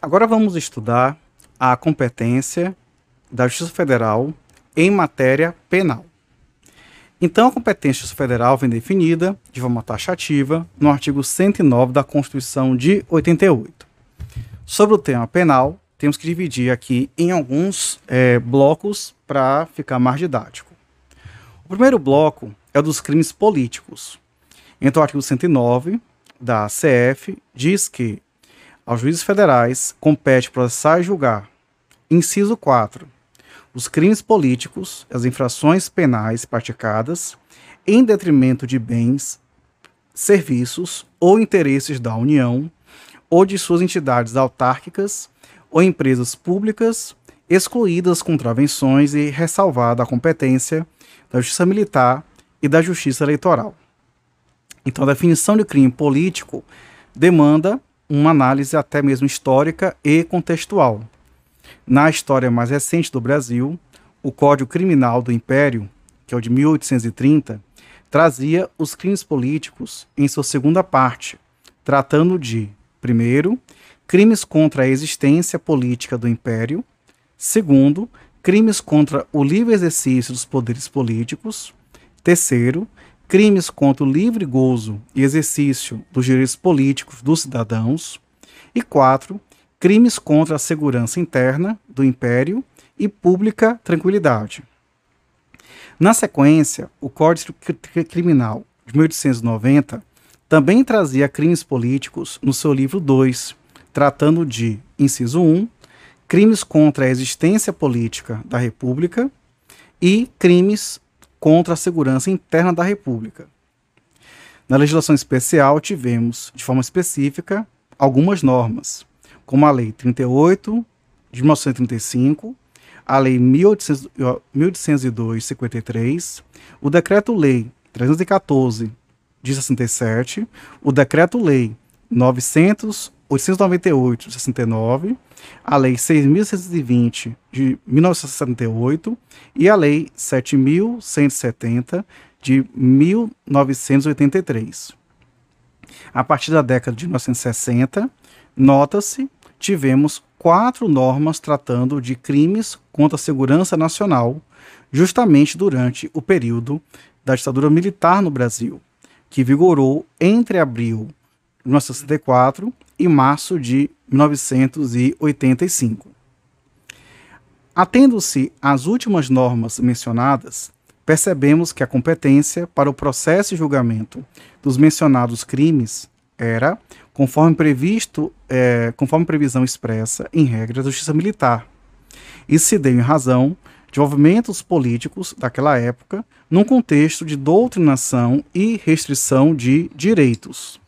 Agora vamos estudar a competência da Justiça Federal em matéria penal. Então, a competência federal vem definida de forma taxativa no artigo 109 da Constituição de 88. Sobre o tema penal, temos que dividir aqui em alguns é, blocos para ficar mais didático. O primeiro bloco é o dos crimes políticos. Então, o artigo 109 da CF diz que aos juízes federais compete processar e julgar. Inciso 4 os crimes políticos, as infrações penais praticadas em detrimento de bens, serviços ou interesses da União ou de suas entidades autárquicas ou empresas públicas, excluídas contravenções e ressalvada a competência da Justiça Militar e da Justiça Eleitoral. Então, a definição de crime político demanda uma análise até mesmo histórica e contextual. Na história mais recente do Brasil, o Código Criminal do Império, que é o de 1830, trazia os crimes políticos em sua segunda parte, tratando de, primeiro, crimes contra a existência política do Império, segundo, crimes contra o livre exercício dos poderes políticos, terceiro, crimes contra o livre gozo e exercício dos direitos políticos dos cidadãos, e quatro, crimes contra a segurança interna do Império e pública tranquilidade. Na sequência, o Código Criminal de 1890 também trazia crimes políticos no seu livro 2, tratando de, inciso 1, crimes contra a existência política da República e crimes contra a segurança interna da República. Na legislação especial, tivemos, de forma específica, algumas normas, como a Lei 38 de 1935, a Lei 1802-53, o Decreto-Lei 314 de 67, o Decreto-Lei 898 de 69, a Lei 6.620 de 1978 e a Lei 7.170 de 1983. A partir da década de 1960, nota-se tivemos quatro normas tratando de crimes contra a segurança nacional, justamente durante o período da ditadura militar no Brasil, que vigorou entre abril de 1964 e março de 1985. Atendo-se às últimas normas mencionadas, percebemos que a competência para o processo e julgamento dos mencionados crimes era conforme previsto, é, conforme previsão expressa em regras da justiça militar. Isso se deu em razão de movimentos políticos daquela época, num contexto de doutrinação e restrição de direitos.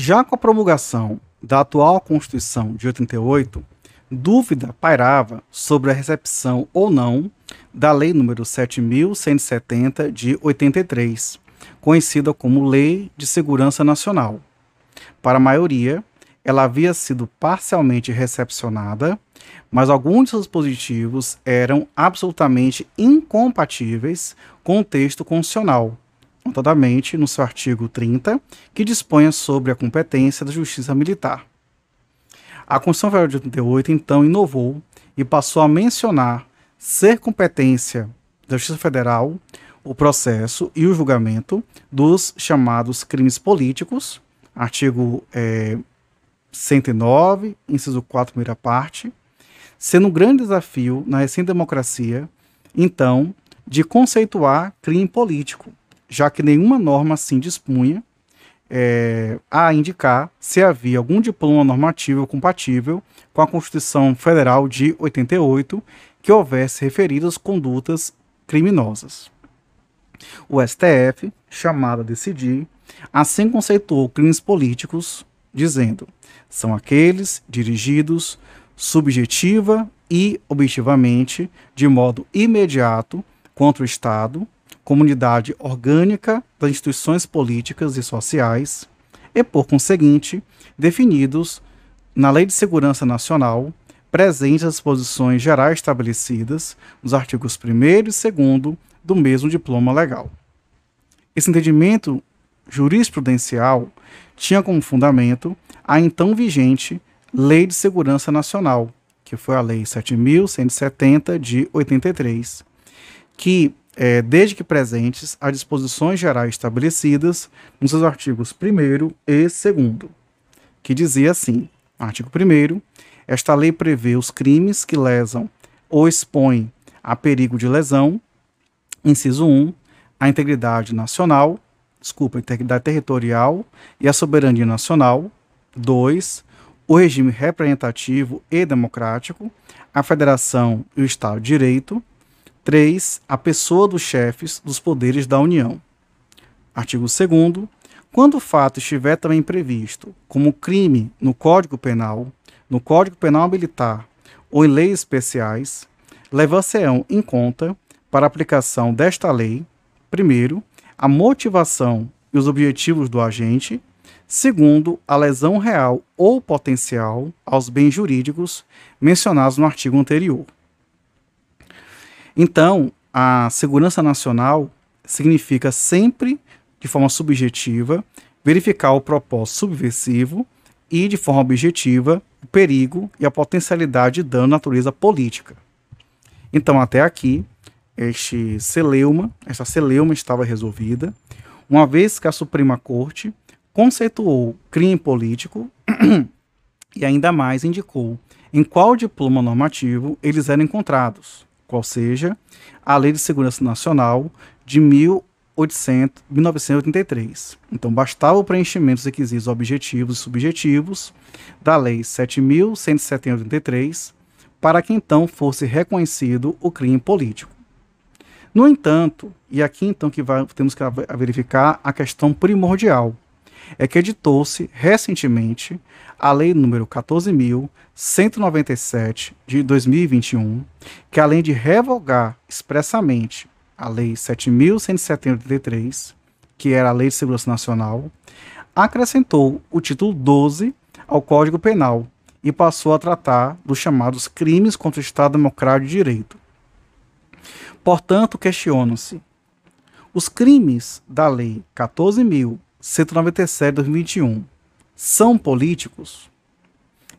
Já com a promulgação da atual Constituição de 88, dúvida pairava sobre a recepção ou não da Lei nº 7.170 de 83, conhecida como Lei de Segurança Nacional. Para a maioria, ela havia sido parcialmente recepcionada, mas alguns dispositivos eram absolutamente incompatíveis com o texto constitucional, notadamente no seu artigo 30, que dispõe sobre a competência da Justiça Militar. A Constituição Federal de 88 então inovou e passou a mencionar ser competência da Justiça Federal o processo e o julgamento dos chamados crimes políticos, artigo é, 109, inciso 4, primeira parte, sendo um grande desafio na recente democracia, então, de conceituar crime político, já que nenhuma norma assim dispunha é, a indicar se havia algum diploma normativo compatível com a Constituição Federal de 88 que houvesse referidas condutas criminosas. O STF, chamado a decidir, assim conceituou crimes políticos, dizendo: são aqueles dirigidos subjetiva e objetivamente, de modo imediato, contra o Estado, comunidade orgânica das instituições políticas e sociais, e, por conseguinte, definidos na Lei de Segurança Nacional, presentes as posições gerais estabelecidas nos artigos 1 e 2 do mesmo diploma legal. Esse entendimento jurisprudencial tinha como fundamento a então vigente Lei de Segurança Nacional, que foi a Lei 7.170 de 83, que, é, desde que presentes, as disposições gerais estabelecidas nos seus artigos 1 e 2, que dizia assim: artigo 1. Esta lei prevê os crimes que lesam ou expõem a perigo de lesão, inciso 1, a integridade nacional, desculpa, a integridade territorial e a soberania nacional, 2, o regime representativo e democrático, a federação e o Estado de Direito. 3. A pessoa dos chefes dos poderes da União. Artigo 2. Quando o fato estiver também previsto como crime no Código Penal, no Código Penal Militar ou em leis especiais, levar-se-ão em conta, para aplicação desta lei, primeiro, a motivação e os objetivos do agente, segundo, a lesão real ou potencial aos bens jurídicos mencionados no artigo anterior. Então, a segurança nacional significa sempre, de forma subjetiva, verificar o propósito subversivo e, de forma objetiva, o perigo e a potencialidade de dano à natureza política. Então, até aqui, este celeuma, esta celeuma estava resolvida, uma vez que a Suprema Corte conceituou crime político e ainda mais indicou em qual diploma normativo eles eram encontrados, qual seja a Lei de Segurança Nacional de 1800, 1983. Então bastava o preenchimento dos requisitos objetivos e subjetivos da Lei 7.173 para que então fosse reconhecido o crime político. No entanto, e aqui então que vai, temos que verificar a questão primordial, é que editou-se recentemente a Lei número 14.197 de 2021, que além de revogar expressamente a Lei 7.173, que era a Lei de Segurança Nacional, acrescentou o título 12 ao Código Penal e passou a tratar dos chamados crimes contra o Estado Democrático de Direito. Portanto, questiona-se: os crimes da Lei 14.000 197 de 2021 são políticos?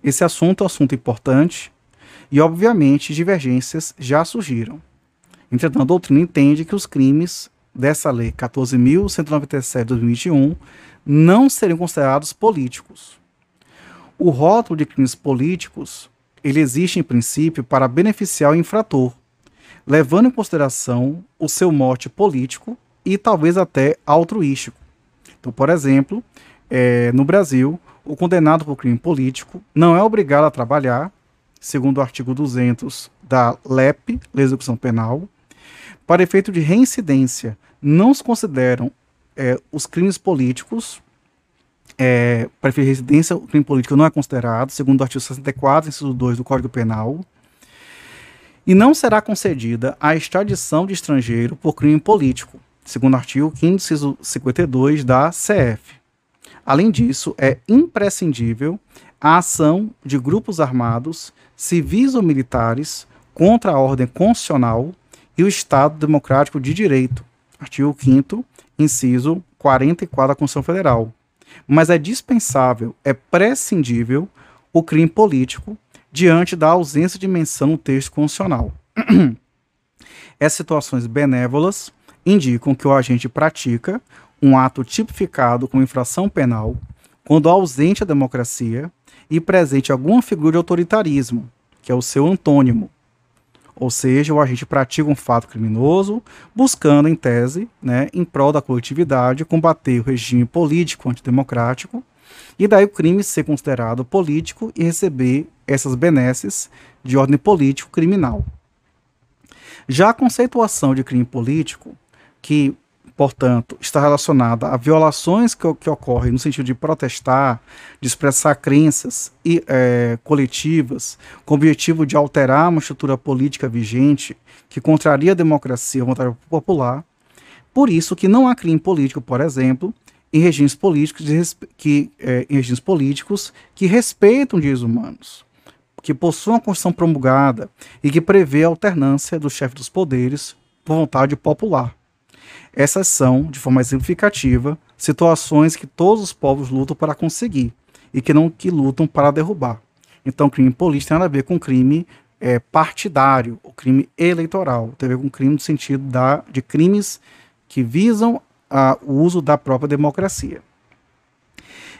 Esse assunto é um assunto importante e, obviamente, divergências já surgiram. Entretanto, a doutrina entende que os crimes dessa lei 14.197 de 2021 não seriam considerados políticos. O rótulo de crimes políticos ele existe em princípio para beneficiar o infrator, levando em consideração o seu mote político e talvez até altruístico. Então, por exemplo, é, no Brasil, o condenado por crime político não é obrigado a trabalhar, segundo o artigo 200 da LEP, Lei de Execução Penal. Para efeito de reincidência, não se consideram é, os crimes políticos. É, para efeito de residência, o crime político não é considerado, segundo o artigo 64, inciso 2 do Código Penal. E não será concedida a extradição de estrangeiro por crime político, segundo o artigo 552 da CF. Além disso, é imprescindível a ação de grupos armados, civis ou militares, contra a ordem constitucional e o Estado Democrático de Direito, artigo 5 inciso 44 da Constituição Federal. Mas é dispensável, é prescindível o crime político diante da ausência de menção no texto constitucional. Essas situações benévolas indicam que o agente pratica um ato tipificado como infração penal quando ausente a democracia e presente alguma figura de autoritarismo, que é o seu antônimo. Ou seja, o agente pratica um fato criminoso, buscando, em tese, né, em prol da coletividade, combater o regime político antidemocrático, e daí o crime ser considerado político e receber essas benesses de ordem político-criminal. Já a conceituação de crime político que, portanto, está relacionada a violações que, que ocorrem no sentido de protestar, de expressar crenças e, é, coletivas, com o objetivo de alterar uma estrutura política vigente que contraria a democracia e a vontade popular. Por isso que não há crime político, por exemplo, em regimes políticos, que, é, em regimes políticos que respeitam direitos humanos, que possuem uma Constituição promulgada e que prevê a alternância do chefe dos poderes por vontade popular. Essas são, de forma exemplificativa, situações que todos os povos lutam para conseguir e que não que lutam para derrubar. Então, crime político tem nada a ver com crime é, partidário, o crime eleitoral, tem a ver com crime no sentido da, de crimes que visam a, o uso da própria democracia.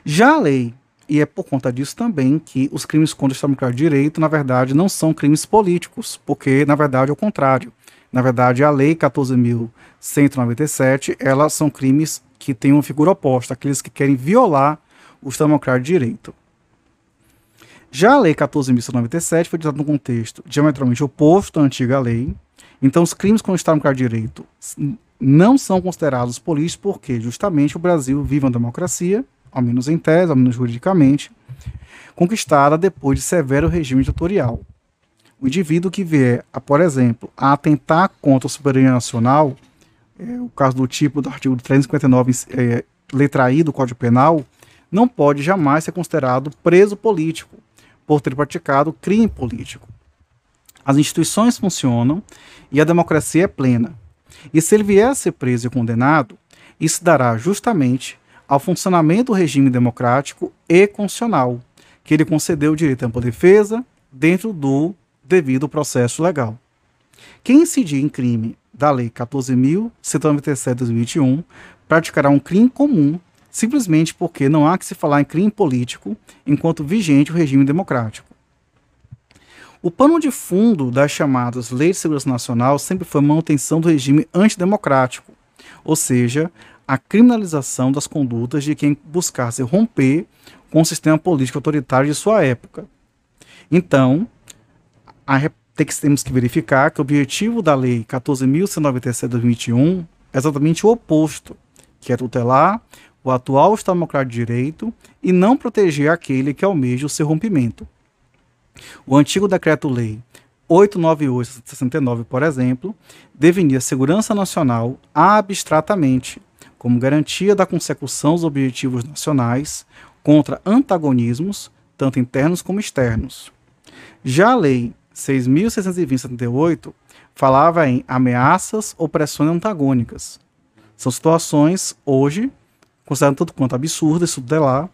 Já a lei, e é por conta disso também que os crimes contra o Estado Democrático de Direito, na verdade, não são crimes políticos, porque, na verdade, é o contrário. Na verdade, a Lei 14.197, elas são crimes que têm uma figura oposta, aqueles que querem violar o Estado Democrático de Direito. Já a Lei 14.197 foi ditada num contexto diametralmente oposto à antiga lei. Então, os crimes contra o Estado Democrático de Direito não são considerados políticos porque, justamente, o Brasil vive uma democracia, ao menos em tese, ao menos juridicamente, conquistada depois de severo regime ditatorial. O indivíduo que vier, a, por exemplo, a atentar contra a soberania nacional, é, o caso do tipo do artigo 359, é, letra I do Código Penal, não pode jamais ser considerado preso político por ter praticado crime político. As instituições funcionam e a democracia é plena. E se ele vier a ser preso e condenado, isso dará justamente ao funcionamento do regime democrático e constitucional, que ele concedeu o direito à ampla defesa dentro do devido processo legal. Quem incidir em crime da Lei 14.197 de 2021 praticará um crime comum simplesmente porque não há que se falar em crime político enquanto vigente o regime democrático. O pano de fundo das chamadas Leis de Segurança Nacional sempre foi a manutenção do regime antidemocrático, ou seja, a criminalização das condutas de quem buscasse romper com o sistema político autoritário de sua época. Então, temos que verificar que o objetivo da Lei 14.197 de 2021 é exatamente o oposto, que é tutelar o atual Estado Democrático de Direito e não proteger aquele que almeja o seu rompimento. O antigo Decreto-Lei 898-69, por exemplo, definia a segurança nacional abstratamente como garantia da consecução dos objetivos nacionais contra antagonismos, tanto internos como externos. Já a Lei 6.620-78 falava em ameaças ou pressões antagônicas. São situações, hoje, consideradas tanto quanto absurdas, isso é lá,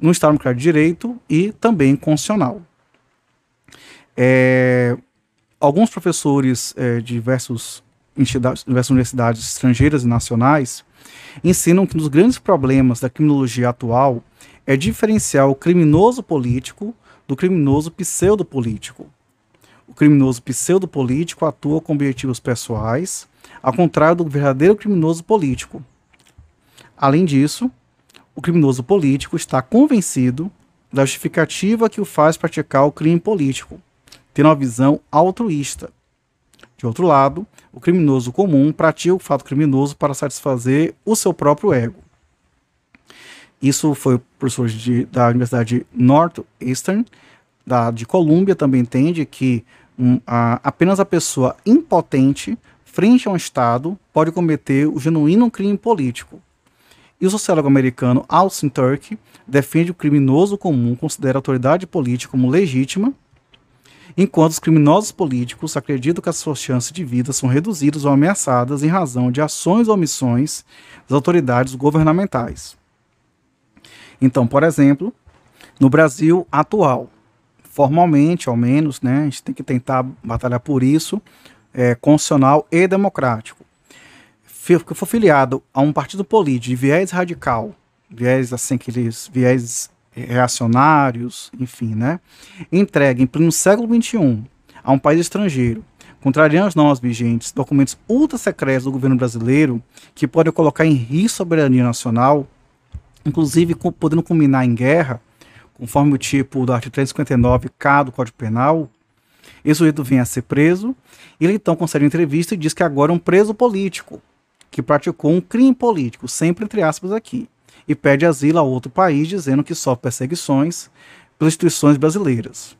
no Estado Democrático de Direito e também constitucional. É, alguns professores é, de diversos diversas universidades estrangeiras e nacionais ensinam que um dos grandes problemas da criminologia atual é diferenciar o criminoso político do criminoso pseudopolítico. O criminoso pseudopolítico atua com objetivos pessoais, ao contrário do verdadeiro criminoso político. Além disso, o criminoso político está convencido da justificativa que o faz praticar o crime político, tendo uma visão altruísta. De outro lado, o criminoso comum pratica o fato criminoso para satisfazer o seu próprio ego. Isso foi o professor de, da Universidade Northeastern, da, de Colômbia, também entende que um, a, apenas a pessoa impotente frente a um Estado pode cometer o genuíno crime político. E o sociólogo americano Austin Turk defende o criminoso comum considera a autoridade política como legítima, enquanto os criminosos políticos acreditam que as suas chances de vida são reduzidas ou ameaçadas em razão de ações ou omissões das autoridades governamentais. Então, por exemplo, no Brasil atual, formalmente, ao menos, né, a gente tem que tentar batalhar por isso, é, constitucional e democrático. Que for filiado a um partido político de viés radical, viés assim, aqueles viés reacionários, enfim, né, entregue em pleno século XXI a um país estrangeiro, contrariando as normas vigentes, documentos ultra secretos do governo brasileiro que podem colocar em risco a soberania nacional, inclusive podendo culminar em guerra, conforme o tipo do artigo 359K do Código Penal, esse sujeito vem a ser preso, ele então concede entrevista e diz que agora é um preso político, que praticou um crime político, sempre entre aspas aqui, e pede asilo a outro país, dizendo que sofre perseguições pelas instituições brasileiras.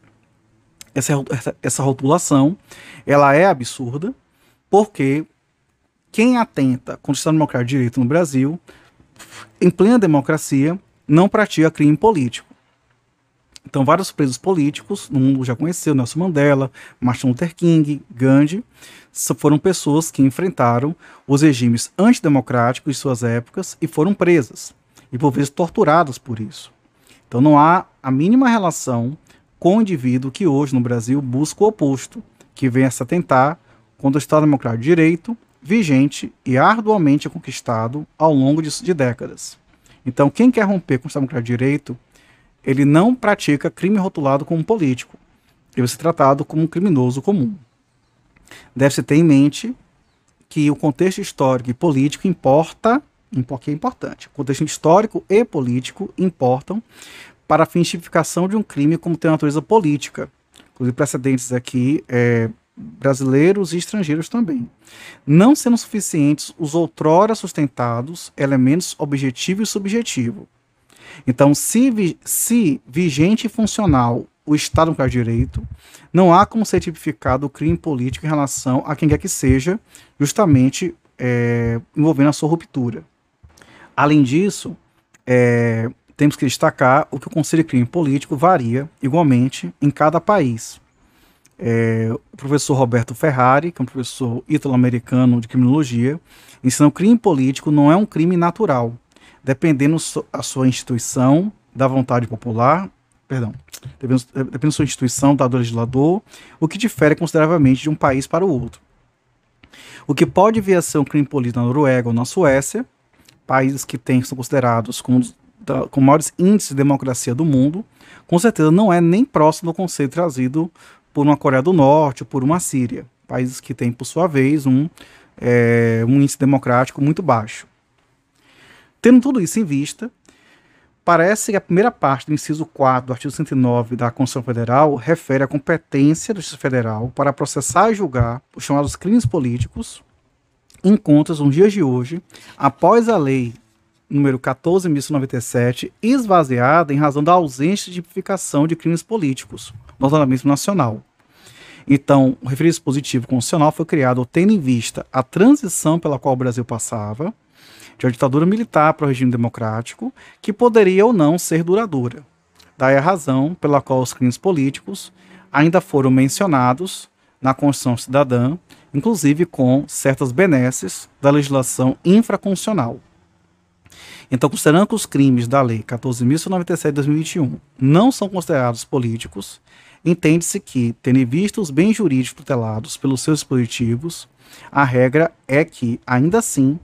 Essa, essa rotulação, ela é absurda, porque quem atenta contra o Estado Democrático de Direito no Brasil em plena democracia, não pratica crime político. Então, vários presos políticos, no mundo já conheceu, Nelson Mandela, Martin Luther King, Gandhi, foram pessoas que enfrentaram os regimes antidemocráticos de suas épocas e foram presas, e por vezes torturadas por isso. Então não há a mínima relação com o indivíduo que hoje no Brasil busca o oposto, que vem a se atentar contra o Estado Democrático de Direito, vigente e arduamente conquistado ao longo de, de décadas. Então, quem quer romper com o Estado Democrático de Direito, ele não pratica crime rotulado como político. Ele vai ser tratado como um criminoso comum. Deve-se ter em mente que o contexto histórico e político importa, que é importante. O contexto histórico e político importam para a tipificação de um crime como tem natureza política. Inclusive precedentes aqui é, brasileiros e estrangeiros também. Não sendo suficientes os outrora sustentados elementos objetivo e subjetivo. Então, se, se vigente e funcional o Estado não quer direito, não há como ser tipificado o crime político em relação a quem quer que seja, justamente é, envolvendo a sua ruptura. Além disso, é, temos que destacar o que o Conselho de Crime Político varia igualmente em cada país. É, o professor Roberto Ferrari, que é um professor italo-americano de criminologia, ensina que o crime político não é um crime natural, dependendo a sua instituição, da vontade popular perdão, dependendo da sua instituição, dado legislador, o que difere consideravelmente de um país para o outro. O que pode vir a ser um crime político na Noruega ou na Suécia, países que têm, são considerados como da, com maiores índices de democracia do mundo, com certeza não é nem próximo do conceito trazido por uma Coreia do Norte ou por uma Síria, países que têm, por sua vez, um, é, um índice democrático muito baixo. Tendo tudo isso em vista, Parece que a primeira parte do inciso 4 do artigo 109 da Constituição Federal refere à competência do Justiça Federal para processar e julgar os chamados crimes políticos encontros nos dias de hoje, após a lei número 14.197, esvaziada em razão da ausência de tipificação de crimes políticos no ordenamento nacional. Então, o referido dispositivo constitucional foi criado tendo em vista a transição pela qual o Brasil passava, de uma ditadura militar para o regime democrático, que poderia ou não ser duradoura. Daí a razão pela qual os crimes políticos ainda foram mencionados na Constituição Cidadã, inclusive com certas benesses da legislação infraconstitucional. Então, considerando que os crimes da Lei 14.197 de 2021 não são considerados políticos, entende-se que, tendo visto os bens jurídicos tutelados pelos seus dispositivos, a regra é que, ainda assim,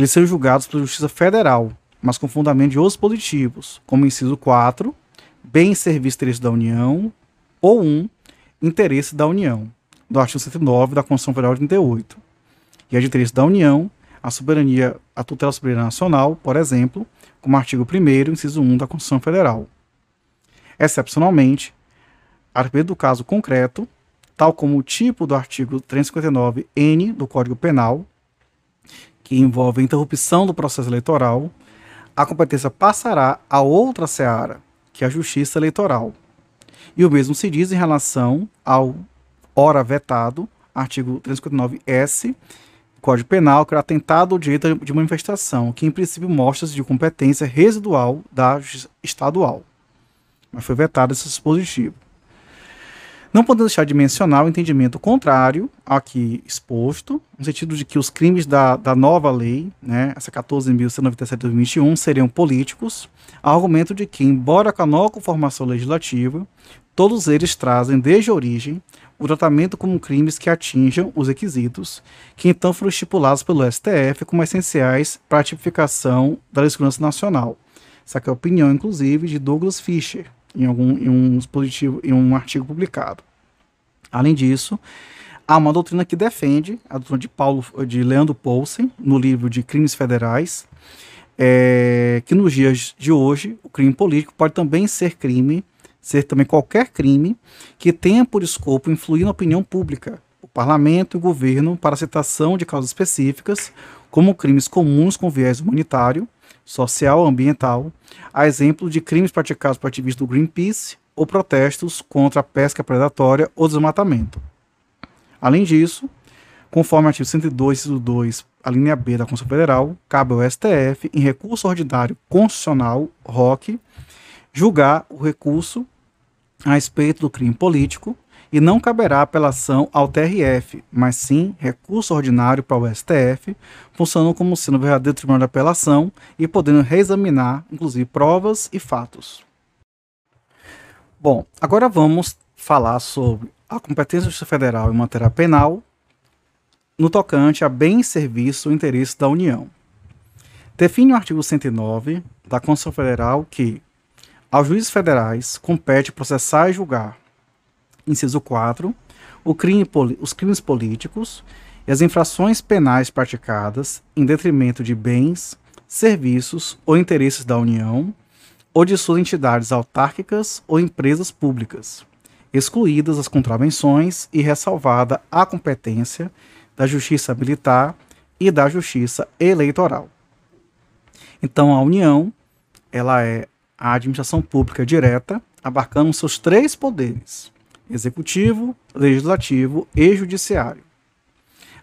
eles serão julgados pela Justiça Federal, mas com fundamento de outros positivos, como inciso 4, bem serviço interesse da União, ou 1, interesse da União, do artigo 109 da Constituição Federal de 88. E é de interesse da União a soberania, a tutela soberana nacional, por exemplo, como artigo 1 inciso 1 da Constituição Federal. Excepcionalmente, a respeito do caso concreto, tal como o tipo do artigo 359-N do Código Penal, que envolve a interrupção do processo eleitoral, a competência passará a outra seara, que é a justiça eleitoral. E o mesmo se diz em relação ao ora vetado, artigo 359-S, Código Penal, que é o atentado ao direito de manifestação, que em princípio mostra-se de competência residual da justiça estadual. Mas foi vetado esse dispositivo. Não podemos deixar de mencionar o entendimento contrário aqui exposto, no sentido de que os crimes da, da nova lei, né, essa 14.197 de 2021, seriam políticos, argumento de que, embora com a nova conformação legislativa, todos eles trazem desde a origem o tratamento como crimes que atinjam os requisitos, que então foram estipulados pelo STF como essenciais para a tipificação da segurança nacional. Essa é a opinião, inclusive, de Douglas Fischer, em, algum, em, um, dispositivo, em um artigo publicado. Além disso, há uma doutrina que defende, a doutrina de, Paulo, de Leandro Poulsen, no livro de Crimes Federais, é, que nos dias de hoje o crime político pode também ser crime, ser também qualquer crime que tenha por escopo influir na opinião pública, o parlamento e o governo para a citação de causas específicas, como crimes comuns com viés humanitário, social ambiental, a exemplo de crimes praticados por ativistas do Greenpeace ou protestos contra a pesca predatória ou desmatamento. Além disso, conforme o artigo 102, 2, a linha B da Constituição Federal, cabe ao STF, em recurso ordinário constitucional, ROC, julgar o recurso a respeito do crime político e não caberá apelação ao TRF, mas sim recurso ordinário para o STF, funcionando como sendo o verdadeiro tribunal de apelação e podendo reexaminar, inclusive, provas e fatos. Bom, agora vamos falar sobre a competência da Justiça Federal em matéria penal no tocante a bens, serviços ou interesses da União. Define o artigo 109 da Constituição Federal que aos juízes federais compete processar e julgar, inciso 4, crime, os crimes políticos e as infrações penais praticadas em detrimento de bens, serviços ou interesses da União ou de suas entidades autárquicas ou empresas públicas, excluídas as contravenções e ressalvada a competência da Justiça Militar e da Justiça Eleitoral. Então, a União, ela é a administração pública direta, abarcando seus três poderes: executivo, legislativo e judiciário.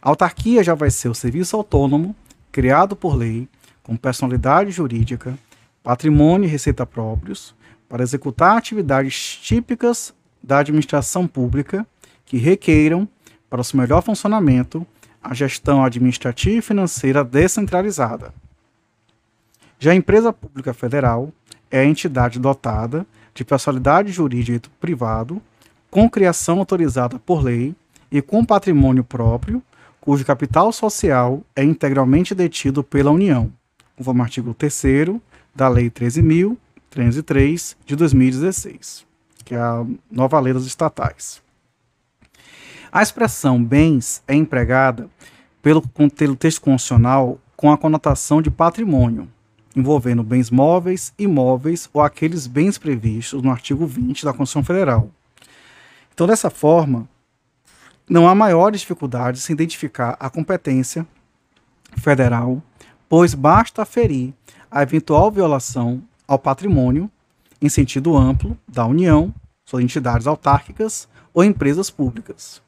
A autarquia já vai ser o serviço autônomo, criado por lei, com personalidade jurídica, patrimônio e receita próprios, para executar atividades típicas da administração pública que requeiram, para o seu melhor funcionamento, a gestão administrativa e financeira descentralizada. Já a empresa pública federal é a entidade dotada de personalidade jurídica privado, com criação autorizada por lei e com patrimônio próprio, cujo capital social é integralmente detido pela União, conforme o artigo 3 da Lei 13.303 de 2016 que é a nova lei das estatais. A expressão bens é empregada pelo, pelo texto constitucional com a conotação de patrimônio, envolvendo bens móveis, imóveis ou aqueles bens previstos no artigo 20 da Constituição Federal. Então, dessa forma, não há maiores dificuldades em identificar a competência federal, pois basta aferir a eventual violação ao patrimônio em sentido amplo da União, suas entidades autárquicas ou empresas públicas.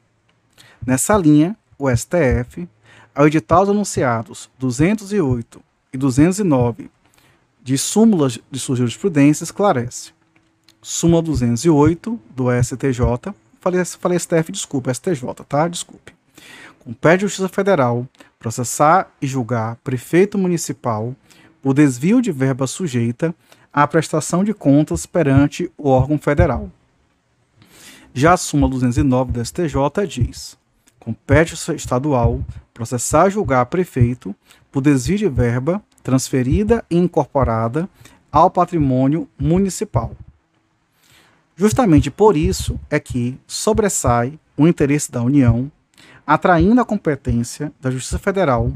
Nessa linha, o STF, ao editar os anunciados 208 e 209 de súmulas de sua jurisprudência, esclarece. Súmula 208 do STJ, falei, falei STF, desculpa, STJ, tá? Desculpe. Compete à Justiça Federal processar e julgar prefeito municipal por desvio de verba sujeita a prestação de contas perante o órgão federal. Já a súmula 209 do STJ diz: compete ao estadual processar e julgar prefeito por desvio de verba transferida e incorporada ao patrimônio municipal. Justamente por isso é que sobressai o interesse da União, atraindo a competência da Justiça Federal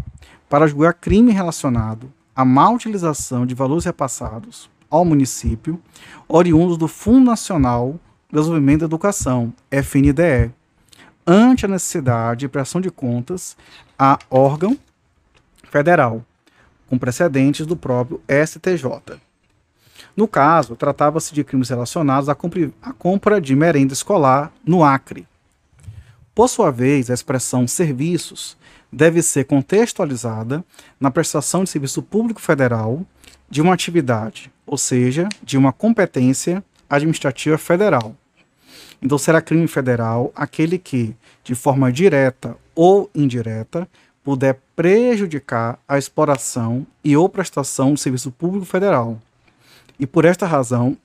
para julgar crime relacionado à má utilização de valores repassados ao município, oriundos do Fundo Nacional de Desenvolvimento da Educação, FNDE, ante a necessidade de prestação de contas a órgão federal, com precedentes do próprio STJ. No caso, tratava-se de crimes relacionados à compra de merenda escolar no Acre. Por sua vez, a expressão serviços deve ser contextualizada na prestação de serviço público federal de uma atividade, ou seja, de uma competência administrativa federal. Então, será crime federal aquele que, de forma direta ou indireta, puder prejudicar a exploração e ou prestação do serviço público federal. E por esta razão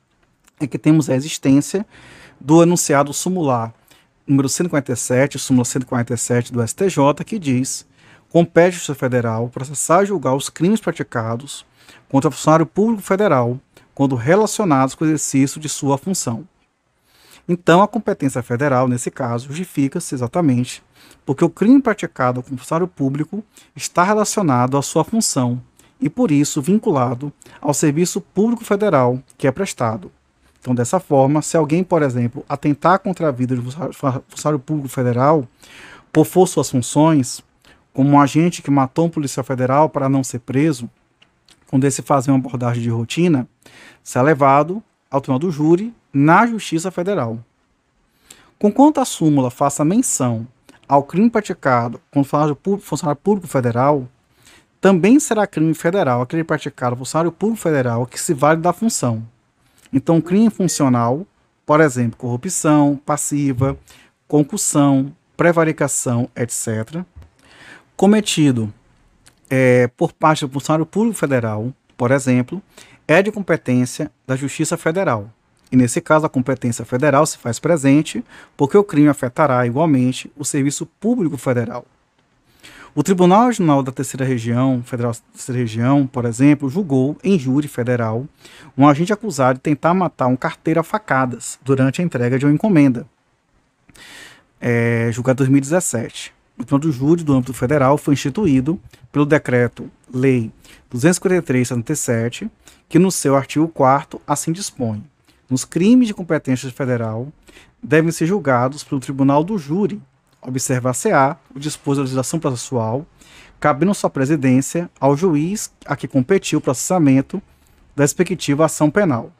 é que temos a existência do enunciado sumular número 157, súmula 147 do STJ, que diz: compete à Justiça Federal processar e julgar os crimes praticados contra funcionário público federal quando relacionados com o exercício de sua função. Então, a competência federal, nesse caso, justifica-se exatamente porque o crime praticado com funcionário público está relacionado à sua função e, por isso, vinculado ao serviço público federal que é prestado. Então, dessa forma, se alguém, por exemplo, atentar contra a vida de funcionário público federal por for suas funções, como um agente que matou um policial federal para não ser preso, quando esse fazer uma abordagem de rotina, será levado ao tribunal do júri na Justiça Federal. Conquanto a súmula faça menção ao crime praticado público, funcionário público federal, também será crime federal aquele praticado por funcionário público federal que se vale da função. Então, crime funcional, por exemplo, corrupção passiva, concussão, prevaricação, etc., cometido é, por parte do funcionário público federal, por exemplo, é de competência da Justiça Federal. E nesse caso, a competência federal se faz presente, porque o crime afetará igualmente o serviço público federal. O Tribunal Regional da Terceira Região, Federal Terceira Região, por exemplo, julgou em júri federal um agente acusado de tentar matar um carteiro a facadas durante a entrega de uma encomenda. É, julgado em 2017. O Tribunal do Júri do âmbito federal foi instituído pelo decreto Lei 243/77, que no seu artigo 4 assim dispõe: nos crimes de competência federal devem ser julgados pelo Tribunal do Júri observar-se-á o dispor da legislação processual, cabendo sua presidência ao juiz a que competiu o processamento da respectiva ação penal.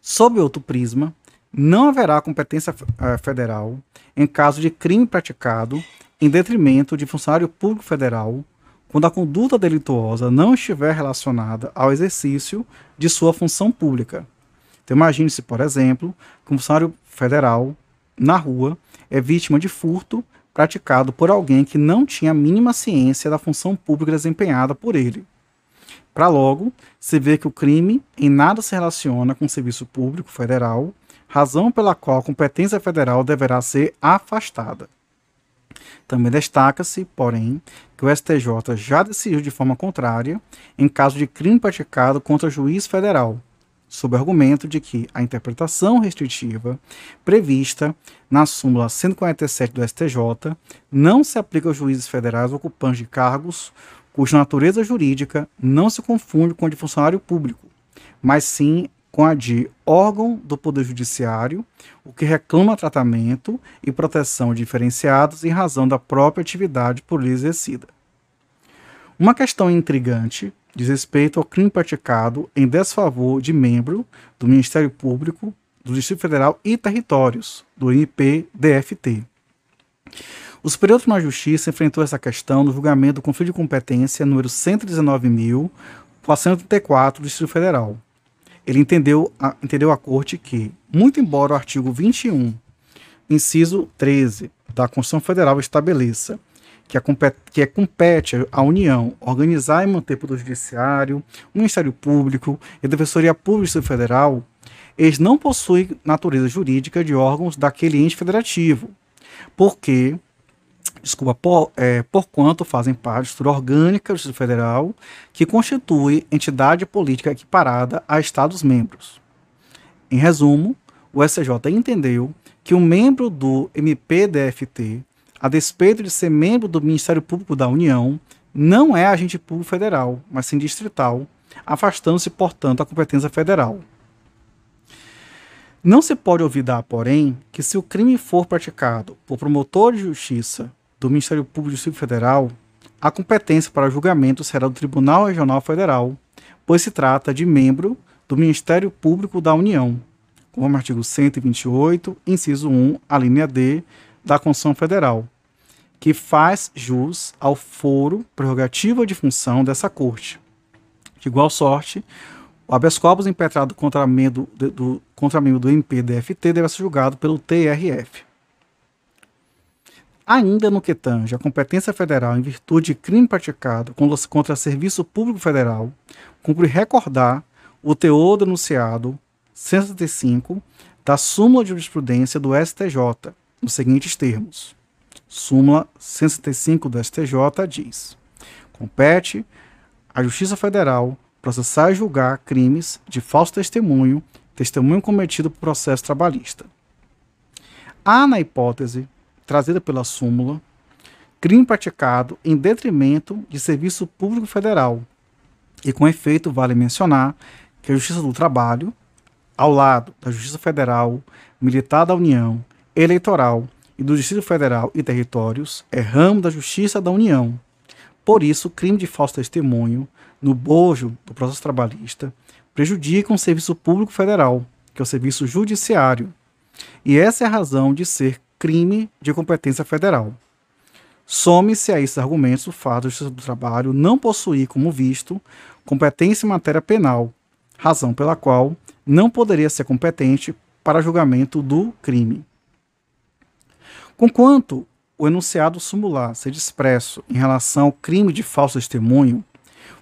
Sob outro prisma, não haverá competência eh, federal em caso de crime praticado em detrimento de funcionário público federal, quando a conduta delituosa não estiver relacionada ao exercício de sua função pública. Então, imagine-se, por exemplo, que um funcionário federal, na rua, é vítima de furto praticado por alguém que não tinha a mínima ciência da função pública desempenhada por ele. Para logo, se vê que o crime em nada se relaciona com o serviço público federal, razão pela qual a competência federal deverá ser afastada. Também destaca-se, porém, que o STJ já decidiu de forma contrária em caso de crime praticado contra juiz federal, sob o argumento de que a interpretação restritiva prevista na súmula 147 do STJ não se aplica aos juízes federais ocupantes de cargos cuja natureza jurídica não se confunde com a de funcionário público, mas sim com a de órgão do Poder Judiciário, o que reclama tratamento e proteção diferenciados em razão da própria atividade por lhe exercida. Uma questão intrigante diz respeito ao crime praticado em desfavor de membro do Ministério Público, do Distrito Federal e Territórios, do MP-DFT. O Superior Tribunal de Justiça enfrentou essa questão no julgamento do conflito de competência número 119.434 do Distrito Federal. Ele entendeu a, entendeu a Corte que, muito embora o artigo 21, inciso 13 da Constituição Federal estabeleça que, compete, que é, compete à União organizar e manter Poder Judiciário, o Ministério Público e a Defensoria Pública Federal, eles não possuem natureza jurídica de órgãos daquele ente federativo, porque, desculpa, por, é, por quanto fazem parte da estrutura orgânica do Distrito Federal, que constitui entidade política equiparada a Estados-membros. Em resumo, o SJ entendeu que um membro do MPDFT a despeito de ser membro do Ministério Público da União, não é agente público federal, mas sim distrital, afastando-se, portanto, da competência federal. Não se pode olvidar, porém, que se o crime for praticado por promotor de justiça do Ministério Público do Distrito Federal, a competência para julgamento será do Tribunal Regional Federal, pois se trata de membro do Ministério Público da União, conforme artigo 128, inciso 1, a linha D da Constituição Federal, que faz jus ao foro prerrogativa de função dessa corte. De igual sorte, o habeas corpus impetrado contra membro do, do, contra membro do MPDFT deve ser julgado pelo TRF. Ainda no que tange a competência federal em virtude de crime praticado contra serviço público federal, cumpre recordar o teor denunciado 175 da súmula de jurisprudência do STJ, nos seguintes termos. Súmula 165 do STJ diz: compete à Justiça Federal processar e julgar crimes de falso testemunho, testemunho cometido por processo trabalhista. Há, na hipótese trazida pela súmula, crime praticado em detrimento de serviço público federal. E com efeito, vale mencionar que a Justiça do Trabalho, ao lado da Justiça Federal, Militar da União eleitoral e do Distrito Federal e Territórios é ramo da Justiça da União. Por isso, crime de falso testemunho, no bojo do processo trabalhista, prejudica o serviço público federal, que é o serviço judiciário. E essa é a razão de ser crime de competência federal. Some-se a esses argumentos o fato de Justiça do Trabalho não possuir, como visto, competência em matéria penal, razão pela qual não poderia ser competente para julgamento do crime. Conquanto o enunciado sumular seja expresso em relação ao crime de falso testemunho,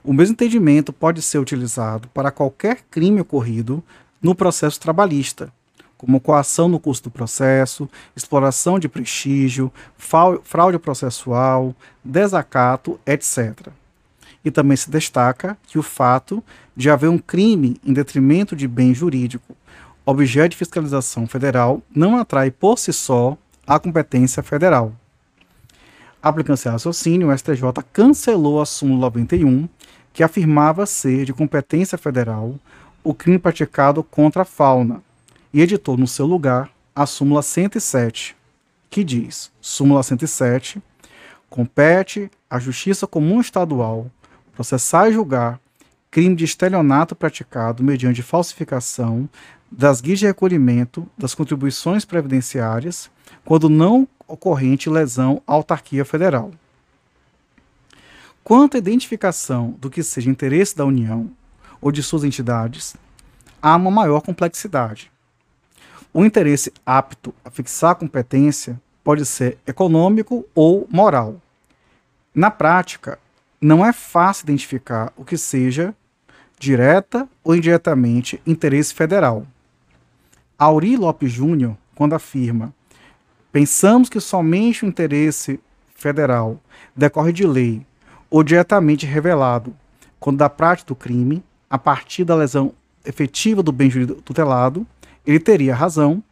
o mesmo entendimento pode ser utilizado para qualquer crime ocorrido no processo trabalhista, como coação no custo do processo, exploração de prestígio, fraude processual, desacato, etc. E também se destaca que o fato de haver um crime em detrimento de bem jurídico, objeto de fiscalização federal, não atrai por si só a competência federal. Aplicando-se a raciocínio, o STJ cancelou a súmula 91, que afirmava ser de competência federal o crime praticado contra a fauna, e editou no seu lugar a súmula 107, que diz: súmula 107 compete à Justiça Comum Estadual processar e julgar crime de estelionato praticado mediante falsificação das guias de recolhimento das contribuições previdenciárias quando não ocorrente lesão à autarquia federal. Quanto à identificação do que seja interesse da União ou de suas entidades, há uma maior complexidade. O interesse apto a fixar a competência pode ser econômico ou moral. Na prática, não é fácil identificar o que seja direta ou indiretamente interesse federal. Auri Lopes Júnior, quando afirma pensamos que somente o interesse federal decorre de lei ou diretamente revelado quando da prática do crime, a partir da lesão efetiva do bem jurídico tutelado, ele teria razão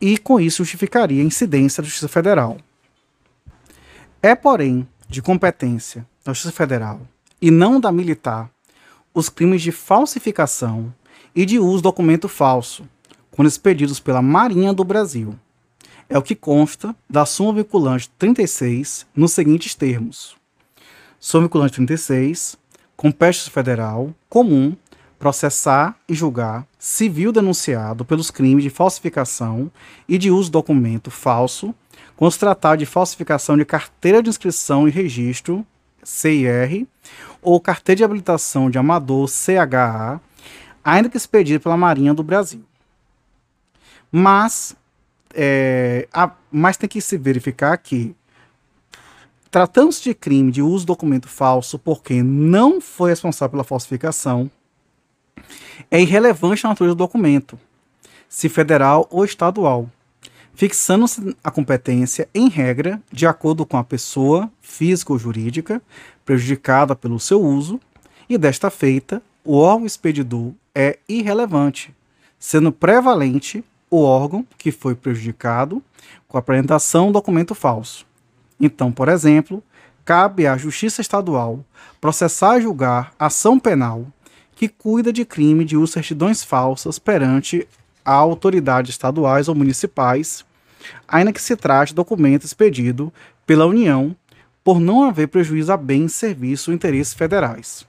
e com isso justificaria a incidência da Justiça Federal. É, porém, de competência da Justiça Federal e não da militar os crimes de falsificação e de uso de documento falso, quando expedidos pela Marinha do Brasil. É o que consta da Súmula Vinculante 36 nos seguintes termos: Súmula Vinculante 36, compete federal comum processar e julgar civil denunciado pelos crimes de falsificação e de uso de documento falso, quando se tratar de falsificação de carteira de inscrição e registro, CIR, ou carteira de habilitação de amador, CHA, ainda que expedida pela Marinha do Brasil. Mas, é, a, mas tem que se verificar que, tratando-se de crime de uso de documento falso por quem não foi responsável pela falsificação, é irrelevante a natureza do documento, se federal ou estadual, fixando-se a competência, em regra, de acordo com a pessoa, física ou jurídica, prejudicada pelo seu uso, e desta feita, o órgão expedidor é irrelevante, sendo prevalente o órgão que foi prejudicado com a apresentação do documento falso. Então, por exemplo, cabe à Justiça Estadual processar e julgar ação penal que cuida de crime de uso de certidões falsas perante a autoridades estaduais ou municipais, ainda que se trate de documento expedido pela União por não haver prejuízo a bens, serviços ou interesses federais.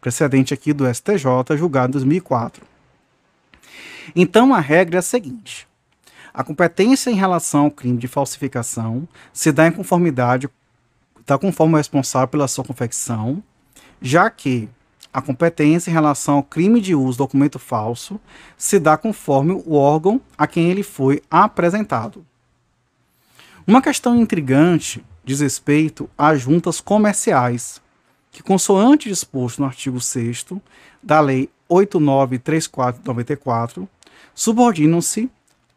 Precedente aqui do STJ, julgado em 2004. Então a regra é a seguinte: a competência em relação ao crime de falsificação se dá em conformidade, está conforme o responsável pela sua confecção, já que a competência em relação ao crime de uso do documento falso se dá conforme o órgão a quem ele foi apresentado. Uma questão intrigante diz respeito às juntas comerciais, que, consoante disposto no artigo 6 da Lei 893494, subordinam-se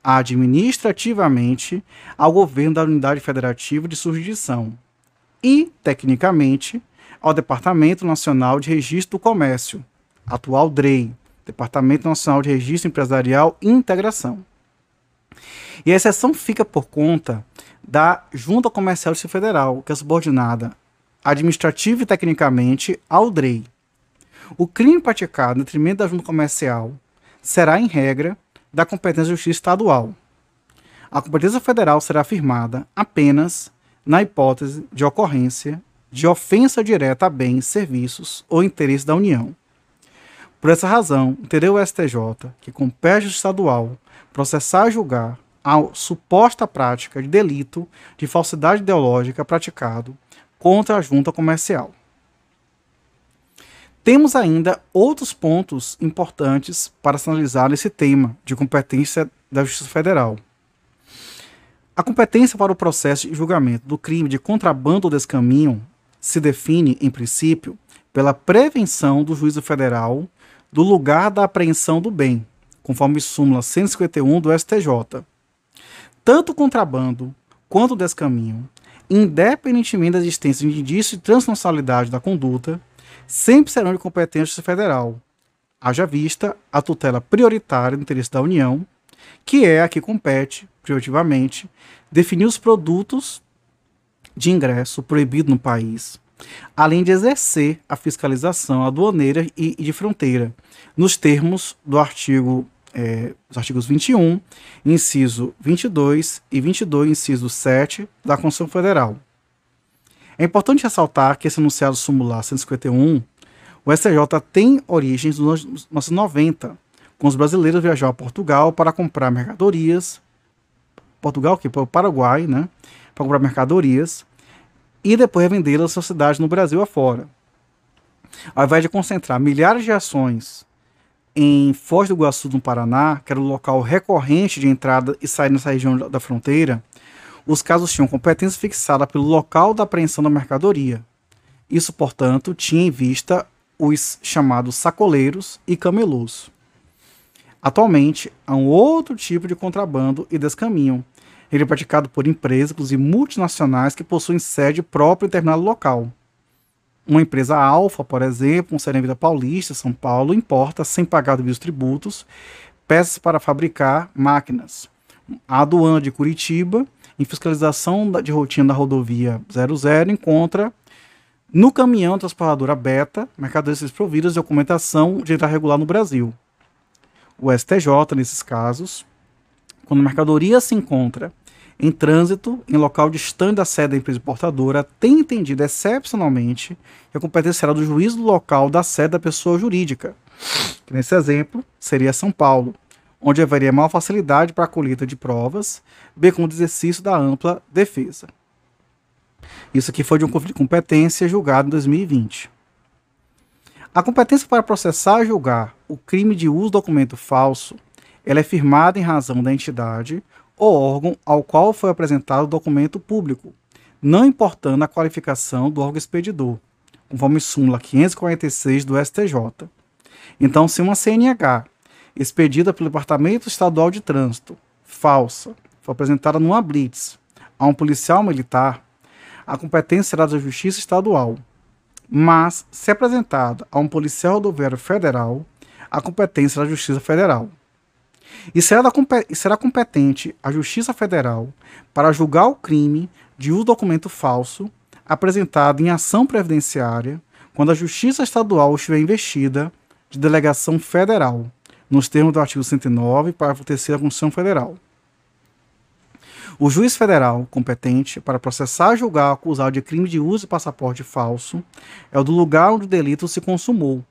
administrativamente ao governo da unidade federativa de jurisdição e, tecnicamente, ao Departamento Nacional de Registro do Comércio, atual DREI, Departamento Nacional de Registro Empresarial e Integração. E a exceção fica por conta da Junta Comercial Distrito Federal, que é subordinada administrativa e tecnicamente ao DREI. O crime praticado no detrimento da Junta Comercial será, em regra, da competência da Justiça Estadual. A competência federal será afirmada apenas na hipótese de ocorrência de ofensa direta a bens, serviços ou interesses da União. Por essa razão, entendeu o STJ que compete ao estadual processar e julgar a suposta prática de delito de falsidade ideológica praticado contra a junta comercial. Temos ainda outros pontos importantes para analisar nesse tema de competência da Justiça Federal. A competência para o processo de julgamento do crime de contrabando ou descaminho se define, em princípio, pela prevenção do juízo federal do lugar da apreensão do bem, conforme súmula 151 do STJ. Tanto o contrabando quanto o descaminho, independentemente da existência de indício de transnacionalidade da conduta, sempre serão de competência federal, haja vista a tutela prioritária do interesse da União, que é a que compete, prioritivamente, definir os produtos de ingresso proibido no país, além de exercer a fiscalização aduaneira e, de fronteira, nos termos do artigo é, os artigos 21, inciso 22 e 22, inciso 7 da Constituição Federal. É importante ressaltar que esse enunciado sumular 151, o STJ tem origens nos anos 90, com os brasileiros viajar a Portugal para comprar mercadorias, Portugal, que para o Paraguai, né, para comprar mercadorias e depois vendê-las na sua cidade no Brasil afora. Ao invés de concentrar milhares de ações em Foz do Iguaçu, no Paraná, que era o local recorrente de entrada e saída nessa região da fronteira, os casos tinham competência fixada pelo local da apreensão da mercadoria. Isso, portanto, tinha em vista os chamados sacoleiros e camelôs. Atualmente, há um outro tipo de contrabando e descaminho. Ele é praticado por empresas e multinacionais que possuem sede própria em determinado local. Uma empresa alfa, por exemplo, um Seremvita Paulista, São Paulo, importa, sem pagar os tributos, peças para fabricar máquinas. A aduana de Curitiba, em fiscalização de rotina da rodovia 00, encontra no caminhão transportadora Beta mercadorias desprovidas de documentação de entrada regular no Brasil. O STJ, nesses casos, quando a mercadoria se encontra em trânsito, em local distante da sede da empresa portadora, tem entendido excepcionalmente que a competência será do juízo do local da sede da pessoa jurídica. Que nesse exemplo, seria São Paulo, onde haveria maior facilidade para a colheita de provas, bem como o exercício da ampla defesa. Isso aqui foi de um conflito de competência julgado em 2020. A competência para processar e julgar o crime de uso do documento falso ela é firmada em razão da entidade ou órgão ao qual foi apresentado o documento público, não importando a qualificação do órgão expedidor, conforme súmula 546 do STJ. Então, se uma CNH expedida pelo Departamento Estadual de Trânsito, falsa, for apresentada numa blitz a um policial militar, a competência será da Justiça Estadual. Mas, se apresentada a um policial rodoviário federal, a competência será da Justiça Federal. E será, da, será competente a Justiça Federal para julgar o crime de uso documento falso apresentado em ação previdenciária quando a Justiça Estadual estiver investida de delegação federal, nos termos do artigo 109, parágrafo 3 da Constituição Federal. O juiz federal competente para processar julgar o acusado de crime de uso de passaporte falso é o do lugar onde o delito se consumou,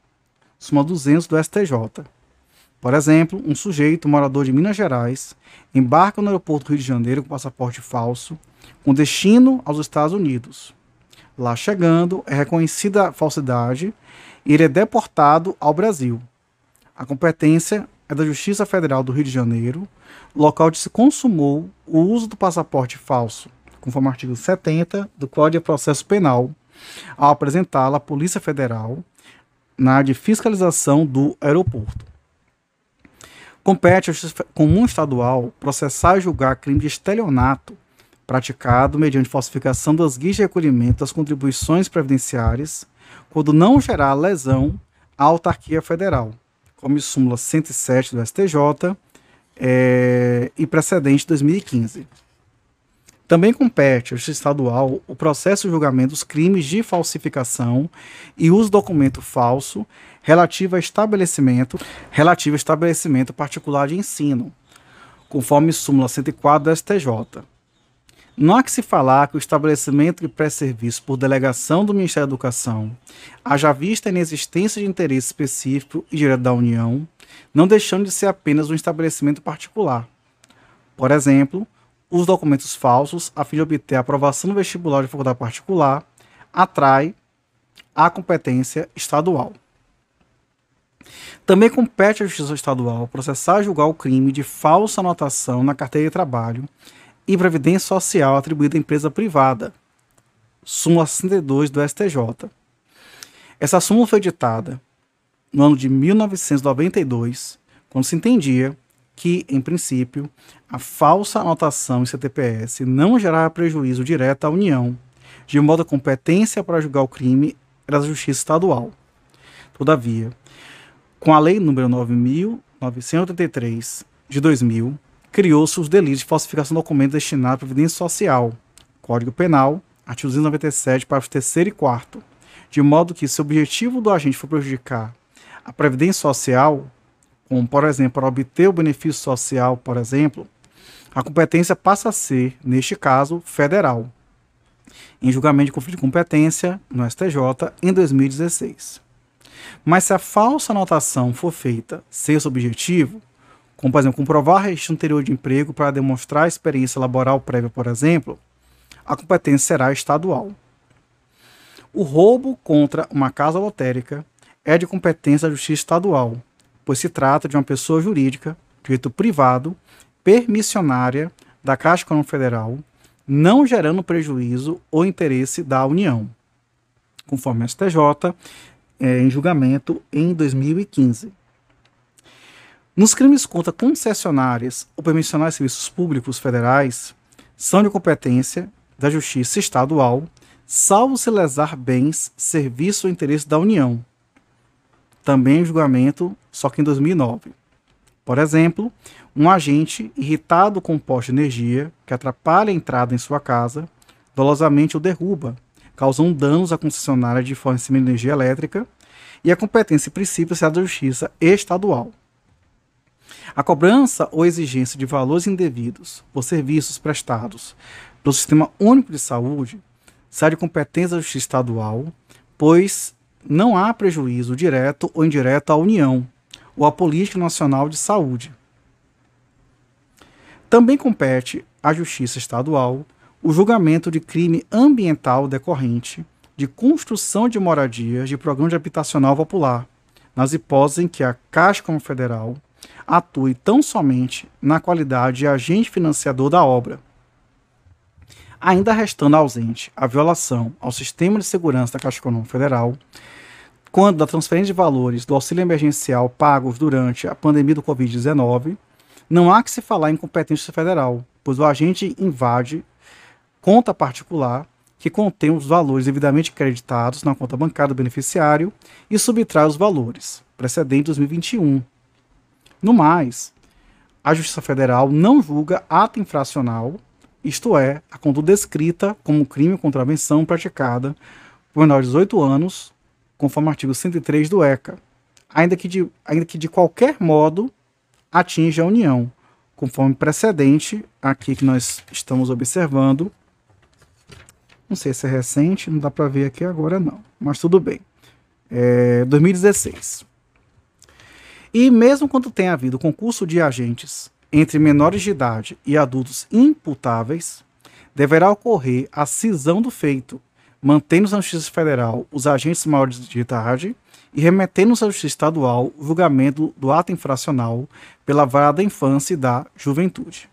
suma 200 do STJ. Por exemplo, um sujeito morador de Minas Gerais embarca no aeroporto do Rio de Janeiro com passaporte falso, com destino aos Estados Unidos. Lá chegando, é reconhecida a falsidade e ele é deportado ao Brasil. A competência é da Justiça Federal do Rio de Janeiro, local onde se consumou o uso do passaporte falso, conforme o artigo 70 do Código de Processo Penal, ao apresentá-la à Polícia Federal na área de fiscalização do aeroporto. Compete ao Justiça Comum Estadual processar e julgar crime de estelionato praticado mediante falsificação das guias de recolhimento das contribuições previdenciárias, quando não gerar lesão à autarquia federal, como súmula 107 do STJ é, e precedente 2015. Também compete ao Justiça Estadual o processo de julgamento dos crimes de falsificação e uso de documento falso relativo a estabelecimento, relativo a estabelecimento particular de ensino, conforme súmula 104 do STJ. Não há que se falar que o estabelecimento de pré-serviço por delegação do Ministério da Educação, haja vista a inexistência de interesse específico e direto da União, não deixando de ser apenas um estabelecimento particular. Por exemplo, os documentos falsos, a fim de obter a aprovação no vestibular de faculdade particular, atrai a competência estadual. Também compete à Justiça Estadual processar e julgar o crime de falsa anotação na carteira de trabalho e previdência social atribuída à empresa privada. Súmula 62 do STJ. Essa súmula foi editada no ano de 1992, quando se entendia que, em princípio, a falsa anotação em CTPS não gerava prejuízo direto à União, de modo a competência para julgar o crime era da Justiça Estadual. Todavia, com a Lei nº 9.983 de 2000, criou-se os delitos de falsificação de documentos destinados à Previdência Social, Código Penal, artigo 297, parágrafos 3 e 4, de modo que, se o objetivo do agente for prejudicar a Previdência Social, como, por exemplo, para obter o benefício social, por exemplo, a competência passa a ser, neste caso, federal, em julgamento de conflito de competência no STJ em 2016. Mas se a falsa anotação for feita sem esse objetivo, como, por exemplo, comprovar registro anterior de emprego para demonstrar a experiência laboral prévia, por exemplo, a competência será estadual. O roubo contra uma casa lotérica é de competência da Justiça Estadual, pois se trata de uma pessoa jurídica, direito privado, permissionária da Caixa Econômica Federal, não gerando prejuízo ou interesse da União, conforme a STJ, é, em julgamento em 2015. Nos crimes contra concessionárias ou permissionárias de serviços públicos federais, são de competência da Justiça Estadual, salvo se lesar bens, serviço ou interesse da União, também em julgamento, só que em 2009. Por exemplo, um agente irritado com um poste de energia que atrapalha a entrada em sua casa, dolosamente o derruba, causando danos à concessionária de fornecimento de energia elétrica e a competência em princípio será da Justiça Estadual. A cobrança ou exigência de valores indevidos por serviços prestados pelo Sistema Único de Saúde será de competência da Justiça Estadual, pois não há prejuízo direto ou indireto à União ou à Política Nacional de Saúde. Também compete à Justiça Estadual o julgamento de crime ambiental decorrente de construção de moradias de programa de habitacional popular, nas hipóteses em que a Caixa Confederal atue tão somente na qualidade de agente financiador da obra, ainda restando ausente a violação ao sistema de segurança da Caixa Econômica Federal, quando da transferência de valores do auxílio emergencial pagos durante a pandemia do Covid-19, não há que se falar em competência federal, pois o agente invade conta particular que contém os valores devidamente creditados na conta bancária do beneficiário e subtrai os valores precedentes 2021. No mais, a Justiça Federal não julga ato infracional isto é, a conduta descrita como crime ou contravenção praticada por menor de 18 anos, conforme o artigo 103 do ECA, ainda que de, ainda que de qualquer modo atinja a União, conforme precedente aqui que nós estamos observando. Não sei se é recente, não dá para ver aqui agora não, mas tudo bem. É 2016. E mesmo quando tenha havido concurso de agentes entre menores de idade e adultos imputáveis, deverá ocorrer a cisão do feito, mantendo-se na Justiça Federal os agentes maiores de idade e remetendo-se à Justiça Estadual o julgamento do ato infracional pela vara da infância e da juventude.